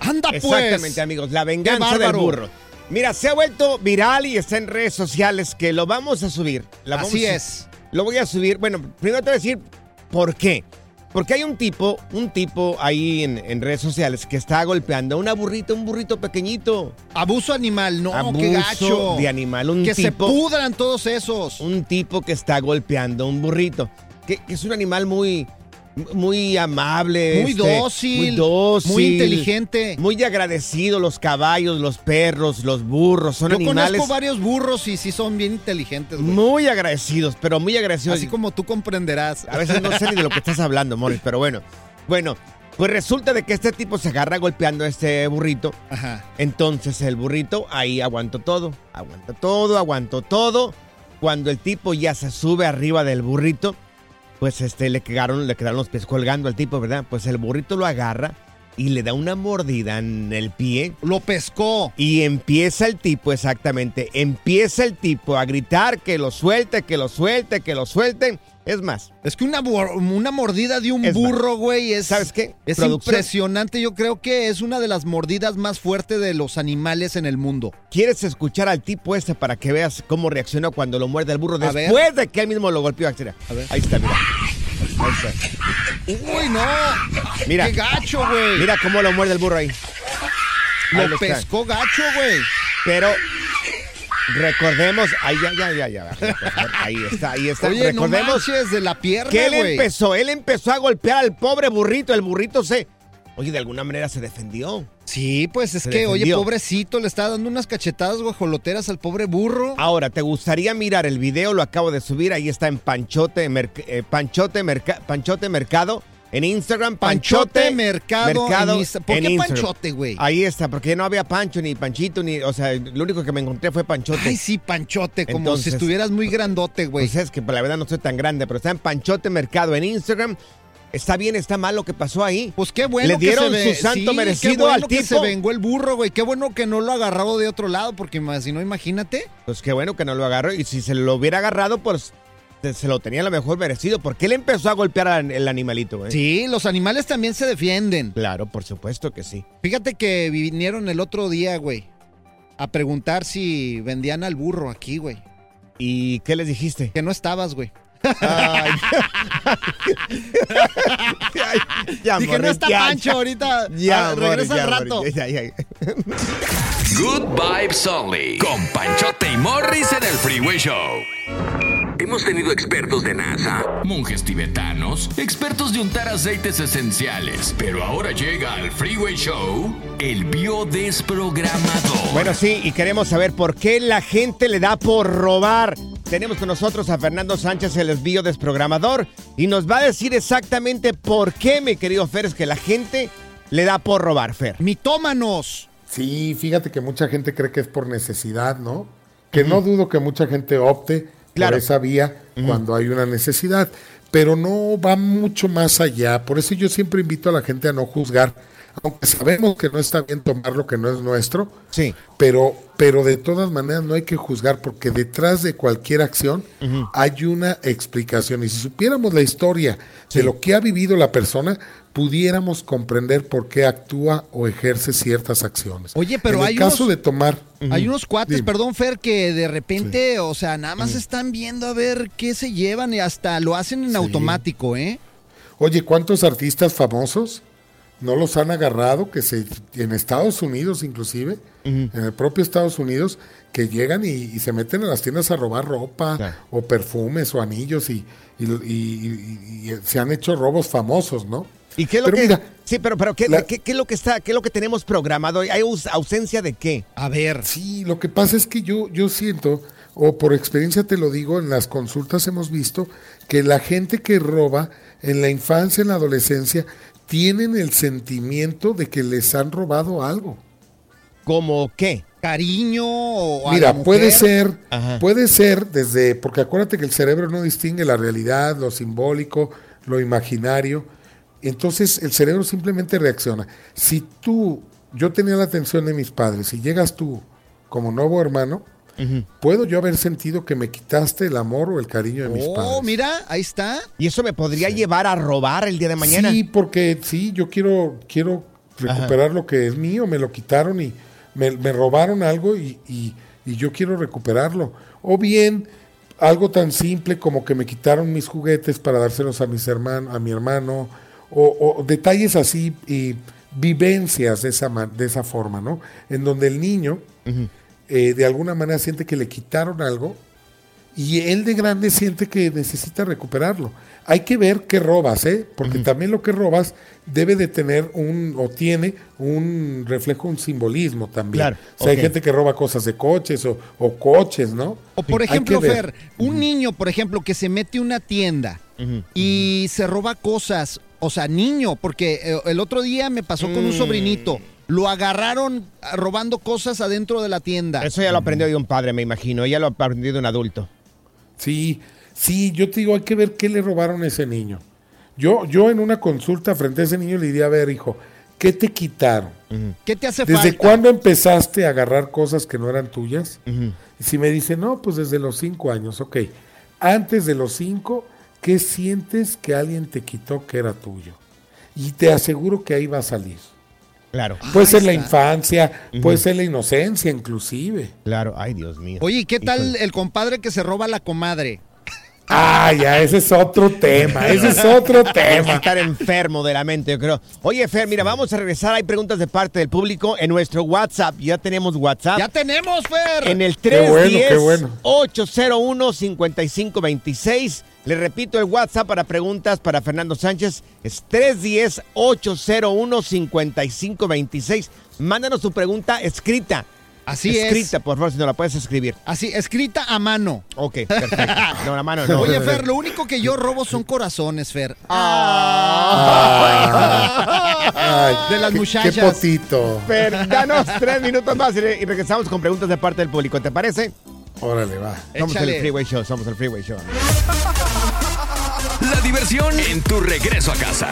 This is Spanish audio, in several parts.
Anda pues. Exactamente, amigos. La venganza del burro. Mira, se ha vuelto viral y está en redes sociales que lo vamos a subir. La Así es. Lo voy a subir. Bueno, primero te voy a decir por qué. Porque hay un tipo, un tipo ahí en, en redes sociales que está golpeando a una burrita, un burrito pequeñito. Abuso animal, no, Abuso qué gacho. de animal, un que se pudran todos esos. Un tipo que está golpeando a un burrito. Que, que es un animal muy, muy amable. Muy este, dócil, Muy dócil. muy inteligente. Muy agradecido. Los caballos, los perros, los burros. Son Yo animales conozco varios burros y sí son bien inteligentes, güey. muy agradecidos, pero muy agradecidos. Así como tú comprenderás. A veces no sé ni de lo que estás hablando, Morris, pero bueno. Bueno, pues resulta de que este tipo se agarra golpeando a este burrito. Ajá. Entonces el burrito ahí aguantó todo, aguantó todo, aguantó todo. Cuando el tipo ya se sube arriba del burrito, pues este le quedaron, le quedaron los pies colgando al tipo, ¿verdad? Pues el burrito lo agarra y le da una mordida en el pie. Lo pescó. Y empieza el tipo, exactamente, empieza el tipo a gritar que lo suelte, que lo suelte, que lo suelten. Es más, Es que una, una mordida de un Es burro, güey, es. ¿Sabes qué? Es Producción. impresionante. Yo creo que es una de las mordidas más fuertes de los animales en el mundo. ¿quieres escuchar al tipo este para que veas cómo reaccionó cuando lo muerde el burro A ver. después de que él mismo lo golpeó? A ver. Ahí está, mira. Uy, no. Mira. Qué gacho, güey. Mira cómo lo muerde el burro ahí. Ahí Lo está. pescó gacho, güey. Pero recordemos, ahí ya, ya, ya, ya. bájale, por favor. Ahí está, ahí está. Oye, no recordemos manches de la pierna, que él empezó, él empezó a golpear al pobre burrito. El burrito se, oye, de alguna manera se defendió. Sí, pues es Se que, oye, pobrecito, le está dando unas cachetadas guajoloteras al pobre burro. Ahora, ¿te gustaría mirar el video? Lo acabo de subir, ahí está en Panchote, Merc- eh, Panchote, Merca- Panchote Mercado. En Instagram, Panchote, Panchote Mercado en Insta- ¿Por en qué Instagram. Panchote, güey? Ahí está, porque no había Pancho ni Panchito, ni, o sea, lo único que me encontré fue Panchote. Ay, sí, Panchote, como Entonces- si estuvieras muy grandote, güey. Pues es que la verdad no soy tan grande, pero está en Panchote Mercado en Instagram. ¿Está bien, está mal lo que pasó ahí? Pues qué bueno Le que dieron se ve- su santo sí, merecido qué bueno al que se vengó el burro, güey. Qué bueno que no lo agarró de otro lado, porque si no, imagínate. Pues qué bueno que no lo agarró. Y si se lo hubiera agarrado, pues se, se lo tenía a lo mejor merecido. Porque él empezó a golpear al el animalito, güey. Sí, los animales también se defienden. Claro, por supuesto que sí. Fíjate que vinieron el otro día, güey, a preguntar si vendían al burro aquí, güey. ¿Y qué les dijiste? Que no estabas, güey. Ay. Ya, Dije, no Morris, está ya, Pancho ya. ahorita. Ya, Ah, regresa al rato. Morris, ya, ya, ya. Good Vibes Only. Con Panchote y Morris en el Freeway Show. Hemos tenido expertos de NASA, monjes tibetanos, expertos de untar aceites esenciales. Pero ahora llega al Freeway Show el biodesprogramador. Bueno, sí, y queremos saber por qué la gente le da por robar. Tenemos con nosotros a Fernando Sánchez, el desvío desprogramador, y nos va a decir exactamente por qué, mi querido Fer, es que la gente le da por robar, Fer. Mitómanos. Sí, fíjate que mucha gente cree que es por necesidad, ¿no? Que no dudo que mucha gente opte Claro. por esa vía cuando hay una necesidad, pero no va mucho más allá. Por eso yo siempre invito a la gente a no juzgar, aunque sabemos que no está bien tomar lo que no es nuestro, Sí. pero, pero de todas maneras no hay que juzgar porque detrás de cualquier acción hay una explicación. Y si supiéramos la historia de lo que ha vivido la persona, pudiéramos comprender por qué actúa o ejerce ciertas acciones. Oye, pero en el hay caso unos- de tomar, Hay unos cuates, Dime. perdón, Fer, que de repente, o sea, nada más están viendo a ver qué se llevan y hasta lo hacen en automático, ¿eh? oye, ¿cuántos artistas famosos no los han agarrado que se en Estados Unidos inclusive, en el propio Estados Unidos, que llegan y, y se meten a las tiendas a robar ropa Claro. o perfumes o anillos y, y- y- y- y se han hecho robos famosos, ¿no? ¿Y qué es lo Pero que mira, Sí, pero pero ¿qué, la- qué- qué es lo que está qué es lo que tenemos programado? ¿Hay aus- ausencia de qué? A ver. Sí, lo que pasa es que yo, yo siento, o por experiencia te lo digo, en las consultas hemos visto que la gente que roba en la infancia, en la adolescencia, tienen el sentimiento de que les han robado algo. ¿Cómo qué? cariño o a Mira, puede ser, Ajá. puede ser desde, porque acuérdate que el cerebro no distingue la realidad, lo simbólico, lo imaginario. Entonces el cerebro simplemente reacciona. Si tú, yo tenía la atención de mis padres, si llegas tú como nuevo hermano, puedo yo haber sentido que me quitaste el amor o el cariño de mis Oh, padres. mira, ahí está. Y eso me podría llevar a robar el día de mañana. Sí, porque sí, yo quiero, quiero recuperar lo que es mío, me lo quitaron y me, me robaron algo y, y- y yo quiero recuperarlo. O bien algo tan simple como que me quitaron mis juguetes para dárselos a mis hermanos, a mi hermano, o, o detalles así y vivencias de esa, ma- de esa forma, ¿no? En donde el niño eh, de alguna manera siente que le quitaron algo y él de grande siente que necesita recuperarlo. Hay que ver qué robas, ¿eh? Porque también lo que robas debe de tener un, o tiene un reflejo, un simbolismo también. Claro, o sea, hay gente que roba cosas de coches o, o coches, ¿no? O por ejemplo. Fer, un niño, por ejemplo, que se mete a una tienda y se roba cosas, o sea, niño, porque eh, el otro día me pasó con un Mm. sobrinito, lo agarraron robando cosas adentro de la tienda. Eso ya lo aprendió de un padre, me imagino. Ya lo aprendió de un adulto. Sí, sí, yo te digo, hay que ver qué le robaron a ese niño. Yo, yo en una consulta frente a ese niño le diría, a ver, hijo, ¿qué te quitaron? ¿Qué te hace ¿Desde falta? cuándo empezaste a agarrar cosas que no eran tuyas? Y si me dice, no, pues desde los cinco años, ok. Antes de los cinco, ¿qué sientes que alguien te quitó que era tuyo? Y te aseguro que ahí va a salir. Claro, Puede ser la infancia, puede ser la inocencia inclusive. claro. Ay, Dios mío. Oye, ¿y qué tal Híjole. el compadre que se roba a la comadre? Ah, ya, ese es otro tema, ese es otro tema. estar enfermo de la mente, yo creo. Oye, Fer, mira, vamos a regresar. Hay preguntas de parte del público en nuestro WhatsApp. Ya tenemos WhatsApp. ¡Ya tenemos, Fer! En el Qué bueno, qué 310-801-5526. Le repito el WhatsApp para preguntas para Fernando Sánchez. Es 310-801-5526. Mándanos tu pregunta escrita. Así es. escrita, por favor, si no la puedes escribir. Así, escrita a mano. Ok, perfecto. No, la mano no. Oye, Fer, lo único que yo robo son corazones, Fer. Ay, De las qué- muchachas. Qué potito. Fer, danos tres minutos más y re- y regresamos con preguntas de parte del público. ¿Te parece? Órale, va. Somos Échale. el Freeway Show, somos el Freeway Show. La diversión en tu regreso a casa.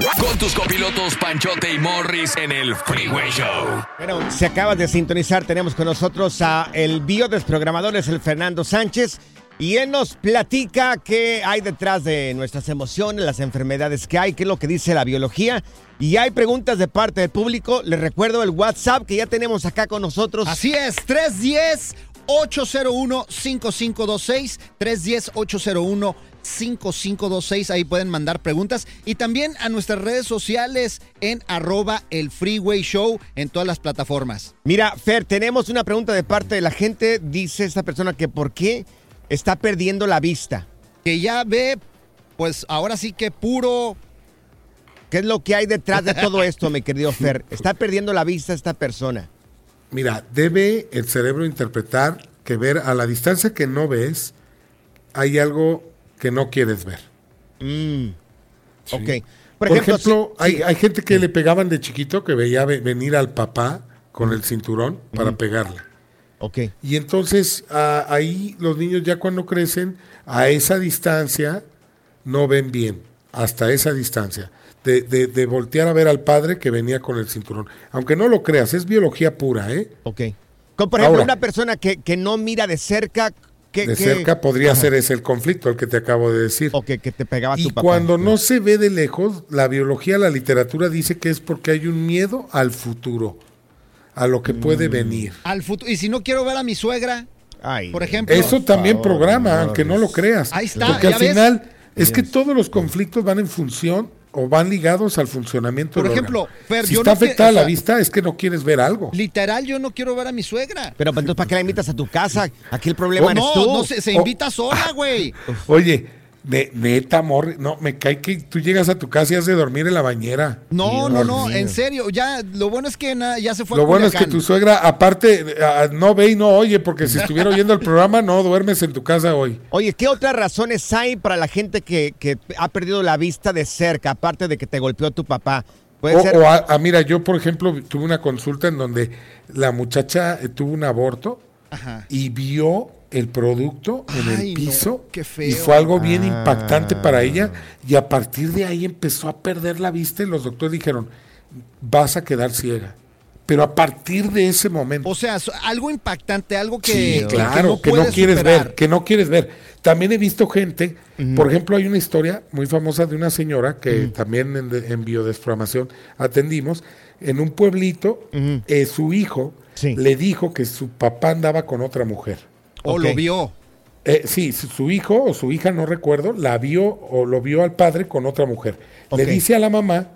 Con tus copilotos Panchote y Morris en el Freeway Show. Bueno, si acabas de sintonizar, tenemos con nosotros a el biodesprogramador, es el Fernando Sánchez, y él nos platica qué hay detrás de nuestras emociones, las enfermedades que hay, qué es lo que dice la biología. Y hay preguntas de parte del público. Les recuerdo el WhatsApp que ya tenemos acá con nosotros. Así es, 310 801 5526 310 801 5526 ahí pueden mandar preguntas y también a nuestras redes sociales en arroba el freeway show en todas las plataformas. Mira, Fer, tenemos una pregunta de parte de la gente. Dice esta persona que por qué está perdiendo la vista. Que ya ve, pues ahora sí que puro ¿Qué es lo que hay detrás de todo esto, mi querido Fer? Está perdiendo la vista esta persona. Mira, debe el cerebro interpretar que ver a la distancia que no ves, hay algo que no quieres ver. Mm. Sí. Ok. Por, ejemplo, hay, hay gente que le pegaban de chiquito que veía ve- venir al papá con el cinturón para pegarle. Ok. Y entonces a- ahí los niños ya cuando crecen, a esa distancia no ven bien, hasta esa distancia. De, de- de voltear a ver al padre que venía con el cinturón. Aunque no lo creas, es biología pura, ¿eh? Ok. Como por ejemplo, Ahora. una persona que, que no mira de cerca. Que, De que- cerca podría Ajá. ser ese el conflicto, el que te acabo de decir. O que, que te pegaba Y tu papá. cuando no se ve de lejos, la biología, la literatura dice que es porque hay un miedo al futuro, a lo que Mm. puede venir. al futuro. Y si no quiero ver a mi suegra, Ay, por ejemplo. Eso también favor, programa, no, aunque no lo creas. Ahí está, Porque al final es que todos los conflictos van en función o van ligados al funcionamiento Por del ejemplo. Fer, si yo está no que- afectada o sea- la vista, es que no quieres ver algo. literal, yo no quiero ver a mi suegra. Pero pues, entonces, ¿para qué la invitas a tu casa? Aquí el problema Oh, eres no, tú. no se, se Oh. invita sola, güey. Oye, ne- neta, amor, no, me cae que tú llegas a tu casa y has de dormir en la bañera. No, Dios no, no, mío. en serio. Ya, lo bueno es que na- ya se fue a Lo bueno es que tu suegra, aparte, no ve y no oye, porque si estuviera oyendo el programa, no duermes en tu casa hoy. Oye, ¿qué otras razones hay para la gente que, que ha perdido la vista de cerca, aparte de que te golpeó tu papá? Puede o, ser. o a- a- mira, yo por ejemplo tuve una consulta en donde la muchacha eh, tuvo un aborto Ajá. y vio el producto en Ay, el no, piso qué feo. y fue algo bien Ah. impactante para ella y a partir de ahí empezó a perder la vista y los doctores dijeron, vas a quedar ciega. Pero a partir de ese momento... O sea, algo impactante, algo que, Sí, que- claro, que no, quieres superar. ver, que no quieres ver. También he visto gente, por ejemplo, hay una historia muy famosa de una señora que también en, de- en biodesprogramación atendimos, en un pueblito, eh, su hijo Sí. le dijo que su papá andaba con otra mujer. O lo vio. Eh, sí, su, hijo o su hija, no recuerdo, la vio o lo vio al padre con otra mujer. Le dice a la mamá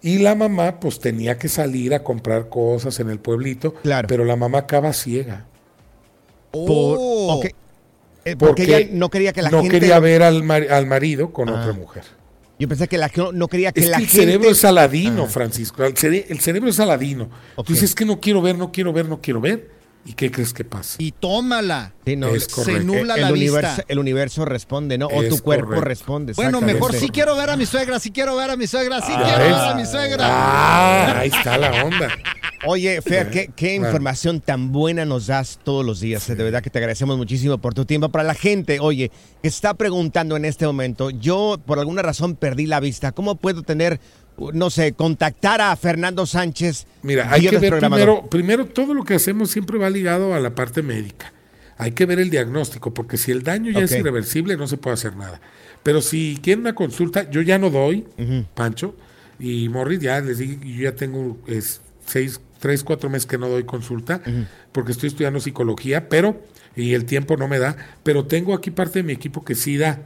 y la mamá pues tenía que salir a comprar cosas en el pueblito, Claro. pero la mamá acaba ciega. Por- Oh. Eh, porque, ella no quería que la no gente. quería ver al, mar- al marido con Ah. otra mujer. Yo pensé que la no, no quería que Es la que el gente. cerebro es aladino, Ah. Francisco. El, cere- el cerebro es aladino. Ok. Tú dices que no quiero ver, no quiero ver, no quiero ver. ¿Y qué crees que pasa? Y tómala. Sí, no, Es se nubla el la universo, vista. El universo responde, ¿no? O Es tu cuerpo correcto. responde. Bueno, mejor sí quiero ver a mi suegra, sí quiero ver a mi suegra, sí ¿Ya quiero ves? ver a mi suegra. Ah, ahí está la onda. Oye, Fer, qué, qué Claro. información tan buena nos das todos los días. De verdad que te agradecemos muchísimo por tu tiempo. Para la gente, oye, que está preguntando en este momento, yo por alguna razón perdí la vista. ¿Cómo puedo tener, no sé, contactar a Fernando Sánchez? Mira, hay que ver primero, primero todo lo que hacemos siempre va ligado a la parte médica. Hay que ver el diagnóstico, porque si el daño ya es irreversible, no se puede hacer nada. Pero si quieren una consulta, yo ya no doy, Pancho, y Morris, ya les dije, yo ya tengo es, seis, tres, cuatro meses que no doy consulta, porque estoy estudiando psicología, pero, y el tiempo no me da, pero tengo aquí parte de mi equipo que sí da.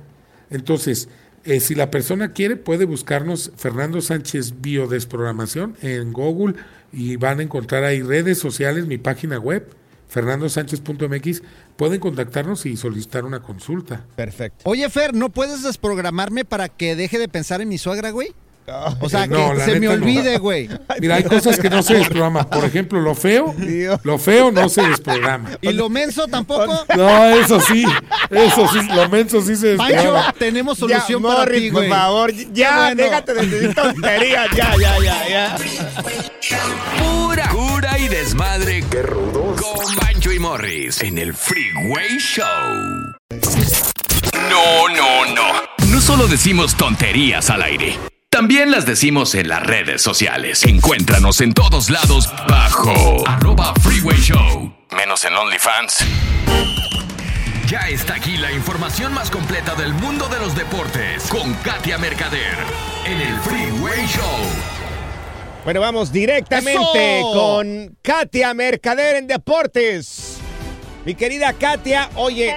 Entonces, eh, si la persona quiere, puede buscarnos Fernando Sánchez Biodesprogramación en Google y van a encontrar ahí redes sociales, mi página web, fernandosánchez.mx. Pueden contactarnos y solicitar una consulta. Perfecto. Oye, Fer, ¿no puedes desprogramarme para que deje de pensar en mi suegra, güey? O sea, No, que se me no. olvide, güey. Mira, hay cosas que no se desprograman. Por ejemplo, lo feo, Dios. lo feo no se desprograma. ¿Y lo menso tampoco? No, eso sí, eso sí, lo menso sí se Pancho, desprograma. tenemos Ya, solución para Morris, ti, por güey. favor, ya, bueno. déjate de decir tonterías, ya, ya, ya, ya. Pura cura y desmadre. Qué rudos. Con Bancho y Morris en el Freeway Show. No, no, no. No solo decimos tonterías al aire. También las decimos en las redes sociales. Encuéntranos en todos lados bajo arroba Freeway Show. Menos en OnlyFans. Ya está aquí la información más completa del mundo de los deportes con Katia Mercader en el Freeway Show. Bueno, vamos directamente ¡Eso! con Katia Mercader en Deportes. Mi querida Katia, oye,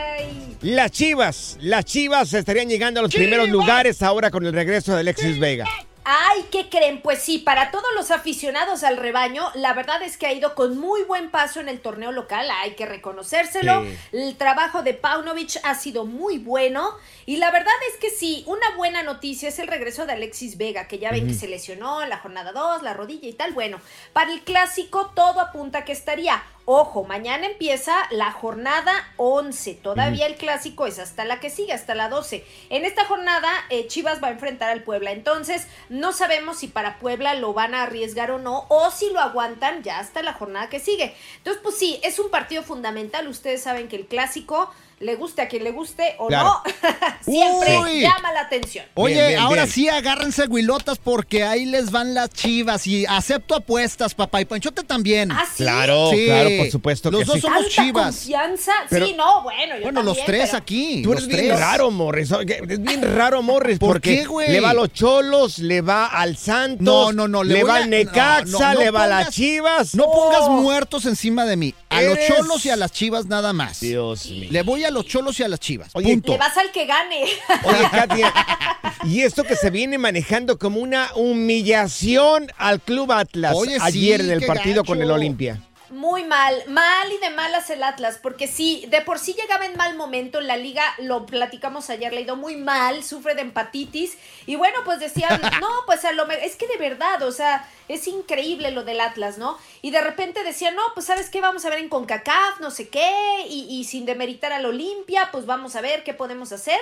las Chivas, las Chivas estarían llegando a los primeros lugares ahora con el regreso de Alexis Vega. Ay, ¿qué creen? Pues sí, para todos los aficionados al rebaño, la verdad es que ha ido con muy buen paso en el torneo local, hay que reconocérselo. Sí. El trabajo de Paunovic ha sido muy bueno y la verdad es que sí, una buena noticia es el regreso de Alexis Vega, que ya ven que se lesionó en la jornada 2, la rodilla y tal. Bueno, para el clásico todo apunta que estaría. Ojo, mañana empieza la jornada 11. Todavía el clásico es hasta la que sigue, hasta la 12. En esta jornada, eh, Chivas va a enfrentar al Puebla. Entonces, no sabemos si para Puebla lo van a arriesgar o no, o si lo aguantan ya hasta la jornada que sigue. Entonces, pues sí, es un partido fundamental. Ustedes saben que el clásico, le guste a quien le guste o Claro. no, siempre Uy. llama la atención. Oye, Bien, bien, ahora bien. sí agárrense güilotas porque ahí les van las chivas y acepto apuestas, papá. Y Panchote también. ¿Ah, sí? Claro, Sí. claro, por supuesto Los que dos sí. somos ¿Tanta chivas. confianza? Pero- sí, no, bueno, yo Bueno, los tres pero- aquí. Tú los eres bien tres. raro, Morris. Es bien raro, Morris. ¿Por porque qué, güey? Le va a los Cholos, le va al Santos. No, no, no, le Le, va a- al Necaxa, no, no, no le va a las Chivas. No pongas Oh, muertos encima de mí. A los cholos y a las chivas nada más. Dios mío. Le voy a los cholos y a las chivas. Oye, punto. Le vas al que gane. Oye, Katia, y esto que se viene manejando como una humillación al Club Atlas Oye, sí, ayer en el partido con el. Olimpia. Muy mal, mal y de malas el Atlas, porque sí, de por sí llegaba en mal momento en la liga, lo platicamos ayer, le ha ido muy mal, sufre de empatitis, y bueno, pues decían, no, pues a lo mejor, es que de verdad, o sea, es increíble lo del Atlas, ¿no? Y de repente decían, no, pues sabes qué, vamos a ver en CONCACAF, no sé qué, y, y sin demeritar al Olimpia, pues vamos a ver qué podemos hacer.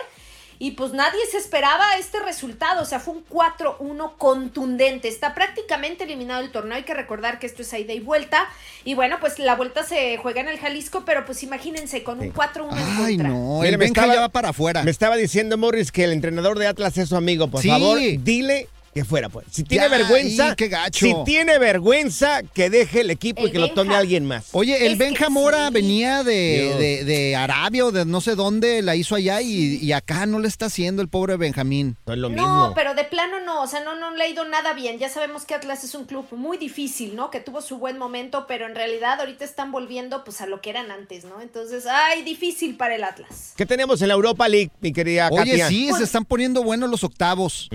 Y pues nadie se esperaba este resultado, o sea, fue un 4-1 contundente, está prácticamente eliminado el torneo, hay que recordar que esto es ida y vuelta, y bueno, pues la vuelta se juega en el Jalisco, pero pues imagínense, con un 4-1 en Ay, contra. no, el me Benja ya va para afuera. Me estaba diciendo Morris que el entrenador de Atlas es su amigo. Por Sí. favor, dile que fuera, pues. Si tiene Ya, vergüenza, y qué gacho. si tiene vergüenza, que deje el equipo y que lo tome alguien más. Oye, el Es Benja Mora sí. venía de, de- de Arabia o de no sé dónde, la hizo allá y, y acá no le está haciendo el pobre Benjamín. No es lo No, mismo. pero de plano no, o sea, no, no le ha ido nada bien. Ya sabemos que Atlas es un club muy difícil, ¿no? Que tuvo su buen momento, pero en realidad ahorita están volviendo pues a lo que eran antes, ¿no? Entonces, ay, difícil para el Atlas. ¿Qué tenemos en la Europa League, mi querida Oye, Katia? sí, se están poniendo buenos los octavos.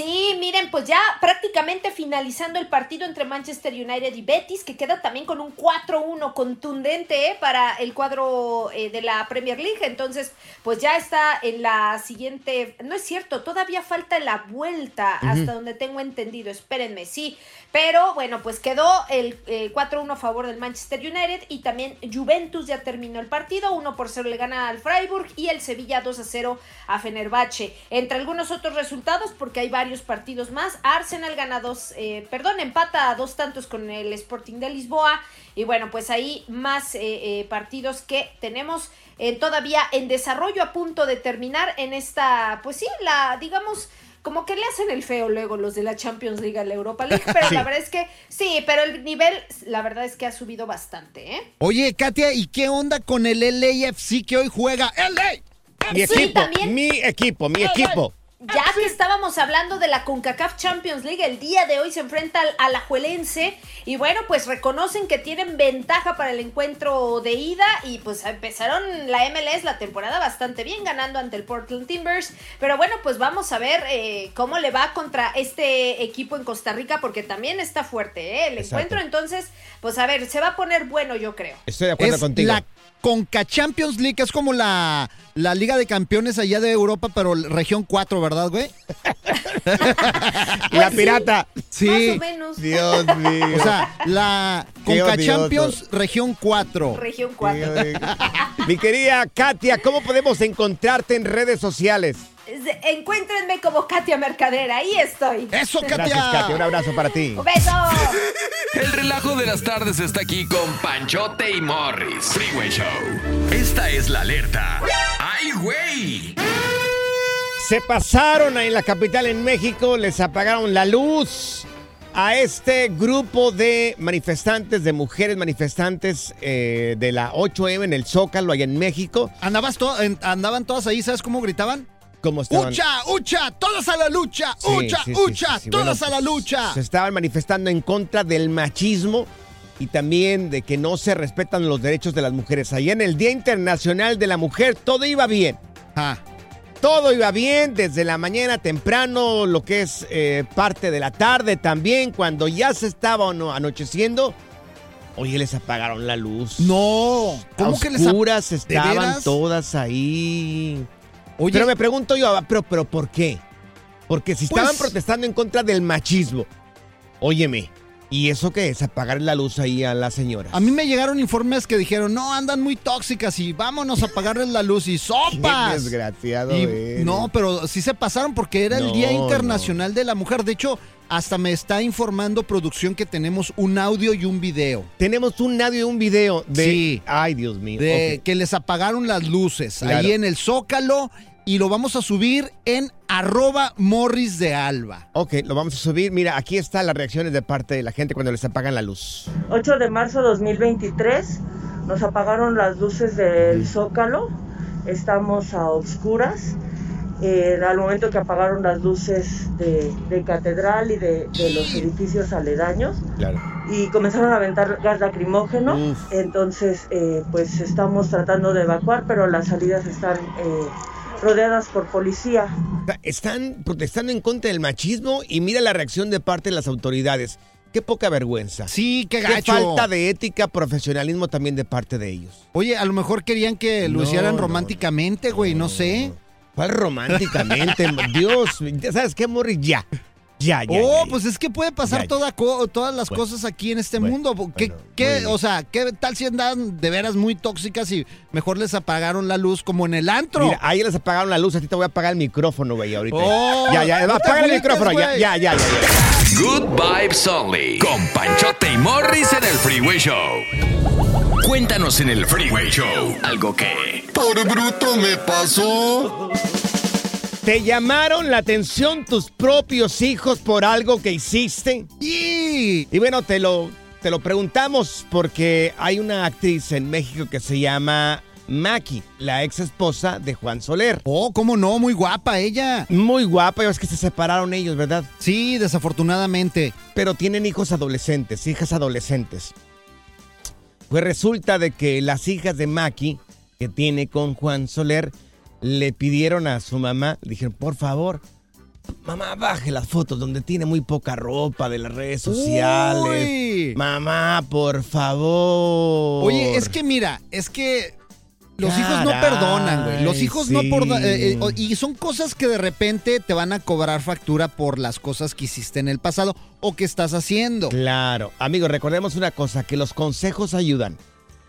Sí, miren, pues ya prácticamente finalizando el partido entre Manchester United y Betis, que queda también con un 4-1 contundente ¿eh? para el cuadro eh, de la Premier League. Entonces, pues ya está en la siguiente. No es cierto, todavía falta la vuelta, hasta donde tengo entendido. Espérenme, sí. Pero bueno, pues quedó el eh, 4-1 a favor del Manchester United y también Juventus ya terminó el partido. 1 por 0 le gana al Freiburg y el Sevilla 2 a 0 a Fenerbahce. Entre algunos otros resultados, porque hay varios partidos más, Arsenal gana dos, eh, perdón, empata a dos tantos con el Sporting de Lisboa. Y bueno, pues ahí más eh, eh, partidos que tenemos eh, todavía en desarrollo a punto de terminar en esta, pues sí, la, digamos, como que le hacen el feo luego los de la Champions League a la Europa League, pero Sí. la verdad es que sí, pero el nivel, la verdad es que ha subido bastante, ¿eh? Oye, Katia, ¿y qué onda con el LAFC que hoy juega? ¡LA! Mi Sí, equipo, también. mi equipo, mi equipo. Ya que estábamos hablando de la CONCACAF Champions League, el día de hoy se enfrenta al Alajuelense y bueno, pues reconocen que tienen ventaja para el encuentro de ida y pues empezaron la MLS la temporada bastante bien ganando ante el Portland Timbers, pero bueno, pues vamos a ver eh, cómo le va contra este equipo en Costa Rica porque también está fuerte ¿eh? el Exacto. encuentro, entonces pues a ver, se va a poner bueno yo creo. Estoy de acuerdo Es contigo. la Conca Champions League, es como la, la Liga de Campeones allá de Europa, pero región 4, ¿verdad, güey? La pirata. Sí. Más o menos. Dios mío. O sea, la Conca. Champions región 4. Región 4. Mi querida Katia, ¿cómo podemos encontrarte en redes sociales? Encuéntrenme como Katia Mercader, ahí estoy. Eso, Katia. Gracias, Katia. Un abrazo para ti. Un beso. El relajo de las tardes está aquí con Panchote y Morris. Freeway Show. Esta es la alerta. ¡Ay, güey! Se pasaron ahí en la capital en México, les apagaron la luz a este grupo de manifestantes, de mujeres manifestantes eh, de la 8M en el Zócalo, allá en México. Andabas to- en- andaban todas ahí, ¿sabes cómo gritaban? ¿Cómo estaban? ¡Ucha, ucha! ¡Todas a la lucha! Sí, ¡Ucha, sí, ucha! sí, sí. ¡Todas Bueno, a la lucha! Se estaban manifestando en contra del machismo y también de que no se respetan los derechos de las mujeres. Allá en el Día Internacional de la Mujer todo iba bien. Ah, Todo iba bien desde la mañana temprano, lo que es eh, parte de la tarde también, cuando ya se estaba ano- anocheciendo. Oye, les apagaron la luz. no. ¿Cómo A que les ap- oscuras ¿De estaban todas ahí. Oye, Pero me pregunto yo, pero, pero ¿por qué? Porque si estaban Pues- protestando en contra del machismo, óyeme, ¿y eso qué es? Apagar la luz ahí a las señoras. a mí me llegaron informes que dijeron, no, andan muy tóxicas y vámonos a apagarles la luz y Qué sopas. desgraciado Y- eres. no, pero sí se pasaron porque era el Día Internacional de la Mujer. De hecho, hasta me está informando producción que tenemos un audio y un video. Tenemos un audio y un video de... Sí. Ay, Dios mío. De que les apagaron las luces Claro. ahí en el Zócalo y lo vamos a subir en arroba morris de alba. Ok, lo vamos a subir. Mira, aquí están las reacciones de parte de la gente cuando les apagan la luz. 8 de marzo 2023 nos apagaron las luces del Zócalo, estamos a oscuras. Eh, al momento que apagaron las luces de, de catedral y de, de los edificios aledaños Claro. y comenzaron a aventar gas lacrimógeno, Uf. entonces eh, pues estamos tratando de evacuar, pero las salidas están eh, rodeadas por policía. Están protestando en contra del machismo y mira la reacción de parte de las autoridades. Qué poca vergüenza. Sí, qué Qué gacho. falta de ética, profesionalismo también de parte de ellos. Oye, a lo mejor querían que lo No, hicieran no, románticamente, güey, no, sé. ¿Cuál románticamente? Dios, ¿sabes qué, Morris? Ya. Ya, ya. Oh, ya, ya. pues es que puede pasar Ya, ya. toda co- todas las Bueno. cosas aquí en este Bueno, mundo. ¿Qué, bueno, qué- o sea, ¿qué tal si andan de veras muy tóxicas y mejor les apagaron la luz como en el antro? Mira, ahí les apagaron la luz, a ti te voy a apagar el micrófono, güey, ahorita. Oh, ya, ya, no apaga el micrófono, ya, güey. ya, ya, ya, ya. Good Vibes Only. Con Panchote y Morris en el Freeway Show. Cuéntanos en el Freeway Show algo que... Por bruto me pasó. ¿Te llamaron la atención tus propios hijos por algo que hiciste? Y Y bueno, te lo, te lo preguntamos porque hay una actriz en México que se llama Maki, la ex esposa de Juan Soler. Oh, cómo no, muy guapa ella. Muy guapa, ves que se separaron ellos, ¿verdad? Sí, desafortunadamente. Pero tienen hijos adolescentes, hijas adolescentes. Pues resulta de que las hijas de Maki, que tiene con Juan Soler, le pidieron a su mamá, le dijeron, por favor, mamá, baje las fotos donde tiene muy poca ropa de las redes sociales. Uy. Mamá, por favor. Oye, es que mira, es que los hijos no perdonan, güey. Los hijos no por eh, eh, y son cosas que de repente te van a cobrar factura por las cosas que hiciste en el pasado o que estás haciendo. Claro. Amigos, recordemos una cosa, que los consejos ayudan,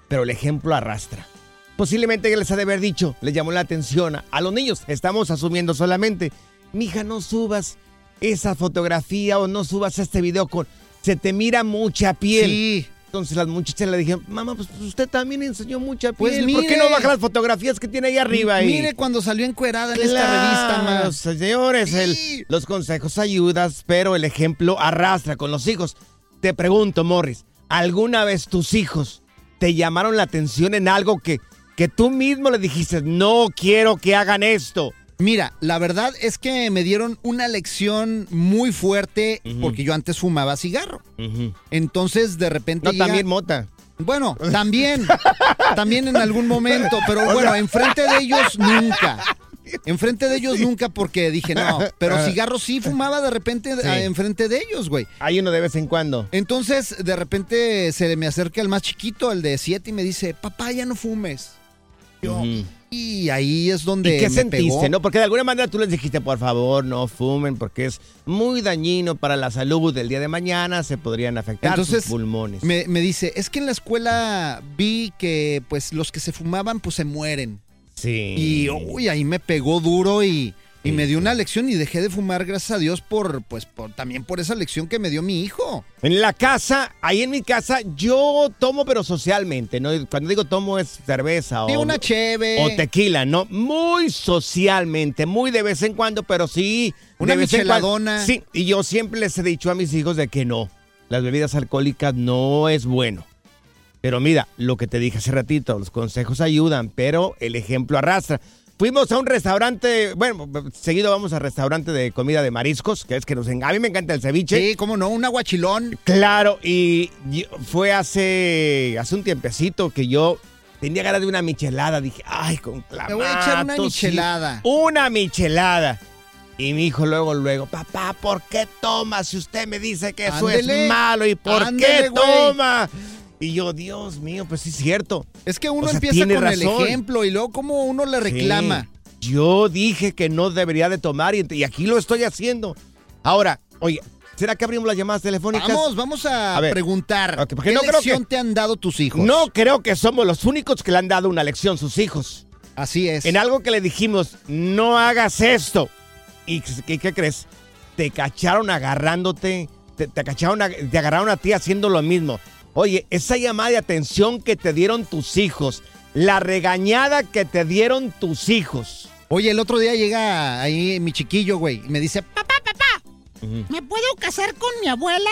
pero el ejemplo arrastra. Posiblemente les ha de haber dicho, le llamó la atención a, los niños. Estamos asumiendo solamente, mija, no subas esa fotografía o no subas este video con... Se te mira mucha piel. Sí. Entonces las muchachas le dijeron, mamá, pues usted también enseñó mucha piel. Pues ¿Por qué no baja las fotografías que tiene ahí arriba? ahí? Mire cuando salió encuerada en esta Claro, revista, más. Señores, el- los consejos ayudas, pero el ejemplo arrastra con los hijos. Te pregunto, Morris, ¿alguna vez tus hijos te llamaron la atención en algo que, que tú mismo le dijiste, no quiero que hagan esto? Mira, la verdad es que me dieron una lección muy fuerte porque yo antes fumaba cigarro. Entonces, de repente No, llega- también mota. Bueno, también, también en algún momento, pero bueno, enfrente de ellos nunca. Enfrente de ellos nunca porque dije, no, pero cigarro sí fumaba de repente Sí. a- enfrente de ellos, güey. Hay uno de vez en cuando. Entonces, de repente se me acerca el más chiquito, el de siete, y me dice, papá, ya no fumes. Y ahí es donde ¿Y qué me sentiste, pegó. no? Porque de alguna manera tú les dijiste, por favor, no fumen, porque es muy dañino para la salud. El día de mañana se podrían afectar Entonces, sus pulmones. Me, me dice, es que en la escuela vi que pues los que se fumaban pues se mueren. Sí. Y uy, ahí me pegó duro y, y Sí, me dio sí. una lección y dejé de fumar, gracias a Dios, por, pues, por, también por esa lección que me dio mi hijo. En la casa, ahí en mi casa, yo tomo, pero socialmente, ¿no? Cuando digo tomo es cerveza Sí, o, una cheve. o tequila, ¿no? Muy socialmente, muy de vez en cuando, pero sí. Una de vez en cuando. micheladona. Sí, y yo siempre les he dicho a mis hijos de que no, las bebidas alcohólicas no es bueno. Pero mira, lo que te dije hace ratito, los consejos ayudan, pero el ejemplo arrastra. Fuimos a un restaurante, bueno, seguido vamos al restaurante de comida de mariscos, que es que nos a mí me encanta el ceviche. Sí, cómo no, un aguachilón. Claro, y fue hace, hace un tiempecito que yo tenía ganas de una michelada. Dije, ay, con clamato. Me voy a echar una sí, michelada. una michelada. Y mi hijo luego, luego, papá, ¿por qué toma si usted me dice que eso Ándele, es malo? ¿Y por ándele, qué toma? Y yo, Dios mío, pues sí es cierto. Es que uno O sea, empieza con el ejemplo y luego cómo uno le reclama. Sí, yo dije que no debería de tomar y, y aquí lo estoy haciendo. Ahora, oye, ¿será que abrimos las llamadas telefónicas? Vamos, vamos a, preguntar. Ok, porque ¿Qué no creo lección que- te han dado tus hijos? No creo que somos los únicos que le han dado una lección sus hijos. Así es. En algo que le dijimos, no hagas esto. ¿Y qué, qué crees? Te cacharon agarrándote, te, te cacharon, te agarraron a ti haciendo lo mismo. Oye, esa llamada de atención que te dieron tus hijos, la regañada que te dieron tus hijos. Oye, el otro día llega ahí mi chiquillo, güey, y me dice, papá, papá, ¿me puedo casar con mi abuela?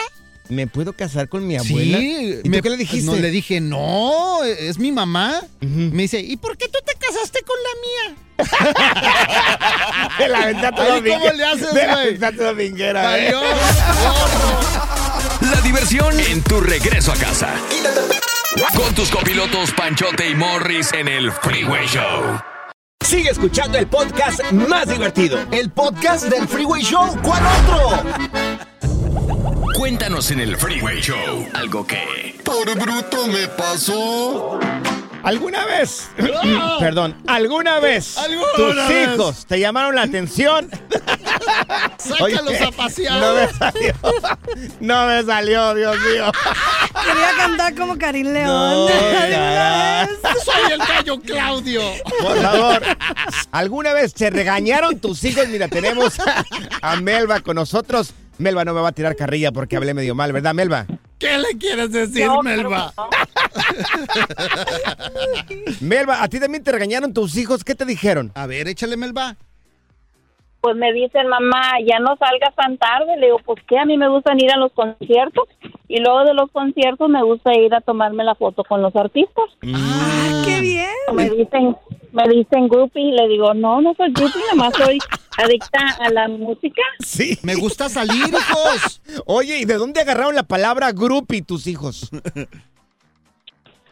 ¿Me puedo casar con mi abuela? Sí. ¿Y tú me- qué le dijiste? No, le dije, no, es mi mamá. Me dice, ¿y por qué tú te casaste con la mía? Te la aventaste Ay, dominguera. ¿cómo le haces, la güey? La diversión en tu regreso a casa. Con tus copilotos Panchote y Morris en el Freeway Show. Sigue escuchando el podcast más divertido. El podcast del Freeway Show, ¿cuál otro? Cuéntanos en el Freeway Show algo que... Por bruto me pasó. ¿Alguna vez, perdón, alguna vez ¿Alguna tus vez? hijos te llamaron la atención? Sácalos a pasear. No me salió. No me salió, Dios mío. Quería cantar como Karim León. No, ¿Alguna vez? Soy el gallo Claudio. Por favor. ¿Alguna vez te regañaron tus hijos? Mira, tenemos a Melba con nosotros. Melba no me va a tirar carrilla porque hablé medio mal, ¿verdad, Melba? ¿Qué le quieres decir, No, Melba? Melba, ¿a ti también te regañaron tus hijos? ¿Qué te dijeron? A ver, échale, Melba. Pues me dicen, mamá, ya no salgas tan tarde. Le digo, pues qué, a mí me gustan ir a los conciertos. Y luego de los conciertos me gusta ir a tomarme la foto con los artistas. Ah, qué bien. Me dicen, me dicen groupie. Le digo, no, no soy groupie, nada más soy adicta a la música. Sí. Me gusta salir, hijos. Oye, ¿y de dónde agarraron la palabra groupie tus hijos?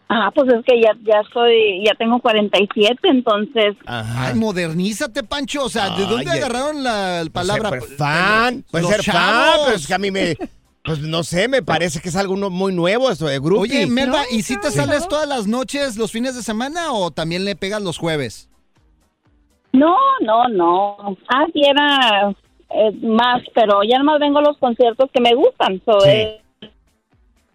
Ah, pues es que ya, ya soy, ya tengo 47, entonces, Ajá. Ay, modernízate, Pancho. O sea, ¿de dónde agarraron la palabra? Puede ser fan, puede ser fan, chavos. pero es que a mí me... Pues no sé, me parece que es algo muy nuevo esto de groupie. Oye, Melba, No, ¿y si te no. sales todas las noches, los fines de semana o también le pegas los jueves? No, no, no. Ah, sí era eh, más, pero ya nomás vengo a los conciertos que me gustan. So, Sí. eh,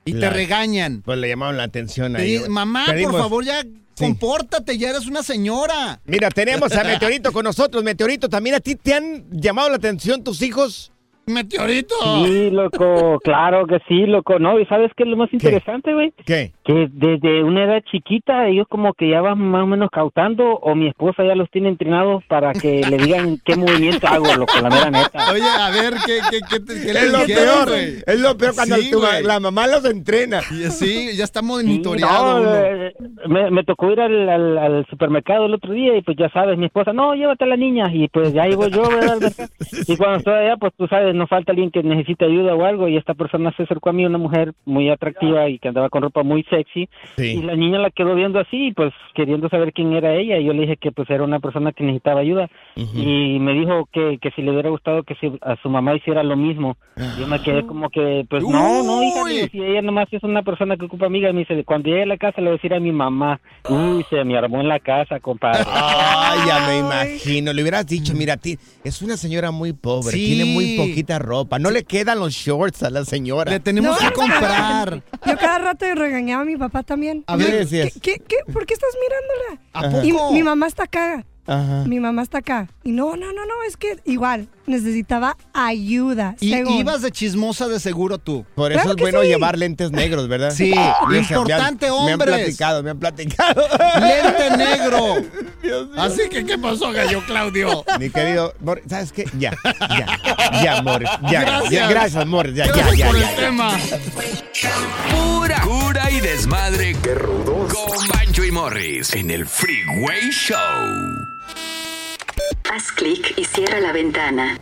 Y te regañan. Pues le llamaron la atención Te ahí. güey. Mamá, Pedimos- por favor, ya compórtate, ya eres una señora. Mira, tenemos a Meteorito con nosotros. Meteorito, ¿también a ti te han llamado la atención tus hijos? Meteorito. Sí, loco, claro que sí, loco. No, ¿y sabes qué es lo más interesante, güey? ¿Qué? Que desde una edad chiquita ellos como que ya van más o menos cautando o mi esposa ya los tiene entrenados para que le digan qué movimiento hago, loco, la mera neta. Oye, a ver, ¿qué, qué, qué, Es lo peor, güey? es lo peor cuando Sí, la mamá los entrena. Y sí, ya está Sí, monitoreado no, uno. eh, me, me tocó ir al, al, al supermercado el otro día y pues ya sabes, mi esposa, no, llévate a la niña y pues ya llego yo, ¿verdad? Y cuando estoy allá, pues tú sabes, no falta alguien que necesite ayuda o algo y esta persona se acercó a mí, una mujer muy atractiva y que andaba con ropa muy sexy Sí. y la niña la quedó viendo así, pues queriendo saber quién era ella y yo le dije que pues era una persona que necesitaba ayuda y me dijo que, que si le hubiera gustado que si a su mamá hiciera lo mismo. Yo me quedé como que, pues no, no, hija, digo, si ella nomás es una persona que ocupa amiga, me dice, cuando llegue a la casa le voy a decir a mi mamá, uy, se me armó en la casa, compadre. Ay, ya me imagino. Le hubieras dicho, mira, ti es una señora muy pobre, Sí. tiene muy ropa, no le quedan los shorts a la señora. Le tenemos No, que comprar. Yo cada rato regañaba a mi papá también. A ¿Qué ver, decías? ¿Qué, qué, qué? ¿Por qué estás mirándola? ¿a Y poco? mi mamá está acá. Ajá. Mi mamá está acá. Y no, no, no, no, es que igual necesitaba ayuda. Y según. ibas de chismosa de seguro tú. Por eso Claro es bueno sí. llevar lentes negros, ¿verdad? Sí, importante, han, Me han platicado, me han platicado. Lente negro. Dios mío. Así que, ¿qué pasó, gallo Claudio? Mi querido Morris, ¿sabes qué? Ya, ya, ya, Morris. Ya, Gracias. ya, gracias, Morris. Ya, ya, Gracias ya, por ya, el ya. tema. Pura cura y desmadre. ¡Qué rudos! Con Bancho y Morris en el Freeway Show. Haz clic y cierra la ventana.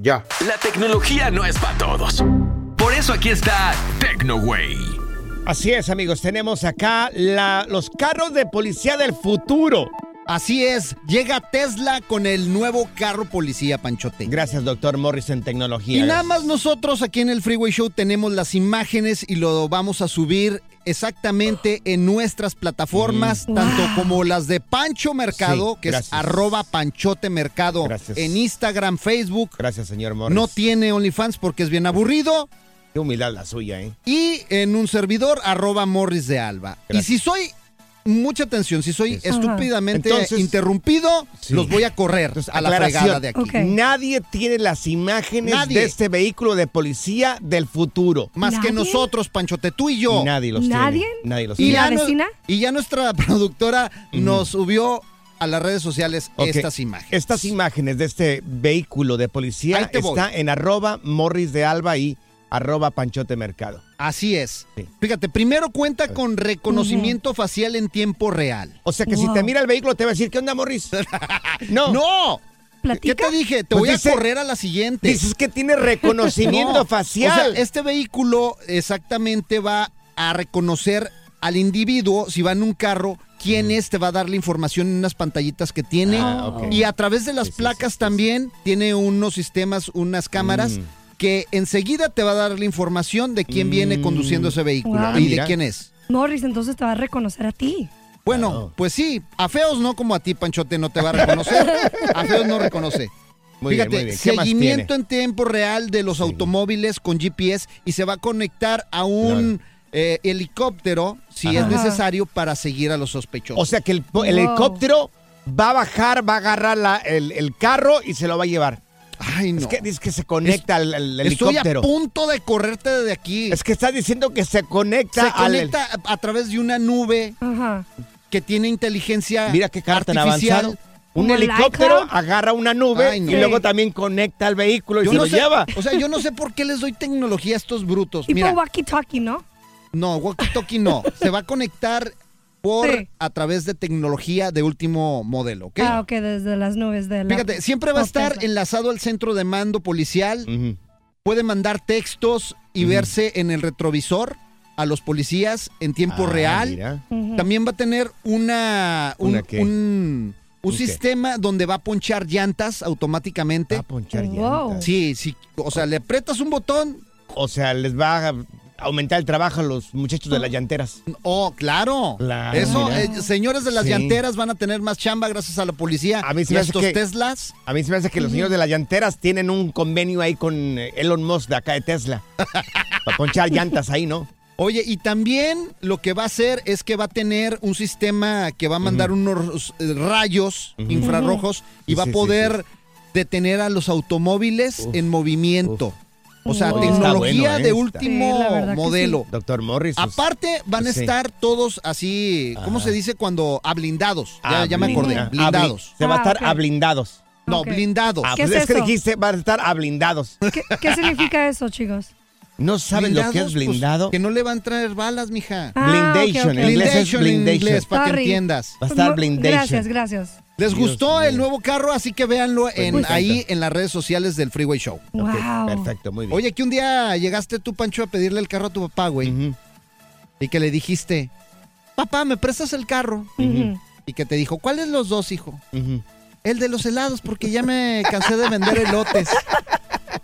ya. La tecnología no es para todos. Por eso aquí está TecnoWay. Así es, amigos. Tenemos acá la- los carros de policía del futuro. Así es, llega Tesla con el nuevo carro policía, Panchote. Gracias, doctor Morris en tecnología. Y nada más nosotros aquí en el Freeway Show tenemos las imágenes y lo vamos a subir exactamente en nuestras plataformas, Mm. tanto Wow. como las de Pancho Mercado, Sí, que gracias. es arroba Panchote Mercado, Gracias. en Instagram, Facebook. Gracias, señor Morris. No tiene OnlyFans porque es bien aburrido. Qué humildad la suya, ¿eh? Y en un servidor, arroba Morris de Alba. Gracias. Y si soy, mucha atención, si soy Eso. estúpidamente Entonces- interrumpido, Sí. los voy a correr Entonces, a la fregada de aquí. Nadie tiene las imágenes Nadie. de este vehículo de policía del futuro. Más que nosotros, Panchote, tú y yo. Nadie los ¿Nadie? tiene. Nadie los ¿Y tiene. la no- vecina? y ya nuestra productora nos subió a las redes sociales estas imágenes. Estas imágenes de este vehículo de policía voy. está en arroba Morris de Alba y arroba Panchote Mercado. Así es. Sí. Fíjate, primero cuenta con reconocimiento facial en tiempo real. O sea que si te mira el vehículo te va a decir, ¿qué onda, Morris? no. ¡No! ¿Qué te dije? Te Pues voy dice- a correr a la siguiente. Dices que tiene reconocimiento No, facial. O sea, este vehículo exactamente va a reconocer al individuo, si va en un carro, quién es, te va a dar la información en unas pantallitas que tiene. Ah, ok. Y a través de las sí, placas sí, sí, también tiene unos sistemas, unas cámaras. Mm. Que enseguida te va a dar la información de quién viene Mm. conduciendo ese vehículo Wow. y Mira. de quién es. Morris, entonces te va a reconocer a ti. Bueno, pues sí, a feos no como a ti, Panchote, no te va a reconocer. A feos no reconoce. Muy bien, Fíjate, muy bien. ¿Qué más seguimiento en tiempo real de los automóviles con GPS y se va a conectar a un eh, helicóptero si es necesario para seguir a los sospechosos. O sea que el, el helicóptero va a bajar, va a agarrar la- el, el carro y se lo va a llevar. Ay, no. Es que, es que se conecta al, al Estoy a helicóptero. punto de correrte de aquí. Es que estás diciendo que se conecta se al... conecta a, a través de una nube que tiene inteligencia Mira qué artificial. avanzado. Un helicóptero agarra una nube Ay, no. y luego también conecta al vehículo y Yo se no lo sé, lleva. O sea, yo no sé por qué les doy tecnología a estos brutos. Tipo walkie-talkie, ¿no? no, walkie-talkie no. Se va a conectar por Sí. a través de tecnología de último modelo, ¿ok? Ah, ok, desde las nubes de la... Fíjate, siempre va a estar Tesla. enlazado al centro de mando policial. Puede mandar textos y verse en el retrovisor a los policías en tiempo Ah, real. También va a tener una un, ¿Una qué? un- un sistema donde va a ponchar llantas automáticamente. a ponchar Wow. llantas. Sí, sí, o sea, le aprietas un botón. O sea, les va a aumentar el trabajo a los muchachos de las llanteras. Oh, claro. Claro, Eso, eh, señores de las Sí. llanteras van a tener más chamba gracias a la policía. A mí se y me hace estos que- Teslas. A mí se me hace que los señores de las llanteras tienen un convenio ahí con eh, Elon Musk de acá de Tesla. para ponchar llantas ahí, ¿no? Oye, y también lo que va a hacer es que va a tener un sistema que va a mandar unos eh, rayos infrarrojos y Sí, va a sí, poder detener a los automóviles en movimiento. O sea, Oye, tecnología bueno, de último Sí, modelo. Doctor Morris. pues, Aparte, van a sí. estar todos así, ¿cómo Ajá. se dice cuando? Ablindados. Ya, ya me acordé. ah, Blindados. Se va a Ah, estar ok. ablindados. No, Ok. blindados. Ah, ¿Qué pues es es, que eso? dijiste van a estar ablindados. ¿Qué, qué significa eso, chicos? ¿No saben lo que es pues, blindado? que no le van a traer balas, mija. Ah, blindation. ok, ok. En inglés es Blindation en blindation. inglés, para que entiendas. Va a estar No, blindation. Gracias, gracias. ¿Les Dios gustó el nuevo carro? Así que véanlo en, me ahí en las redes sociales del Freeway Show. Ok, Wow. Perfecto, muy bien. Oye, que un día llegaste tú, Pancho, a pedirle el carro a tu papá, güey. Y que le dijiste, papá, ¿me prestas el carro? Y que te dijo, ¿cuáles los dos, hijo? El de los helados, porque ya me cansé de vender elotes.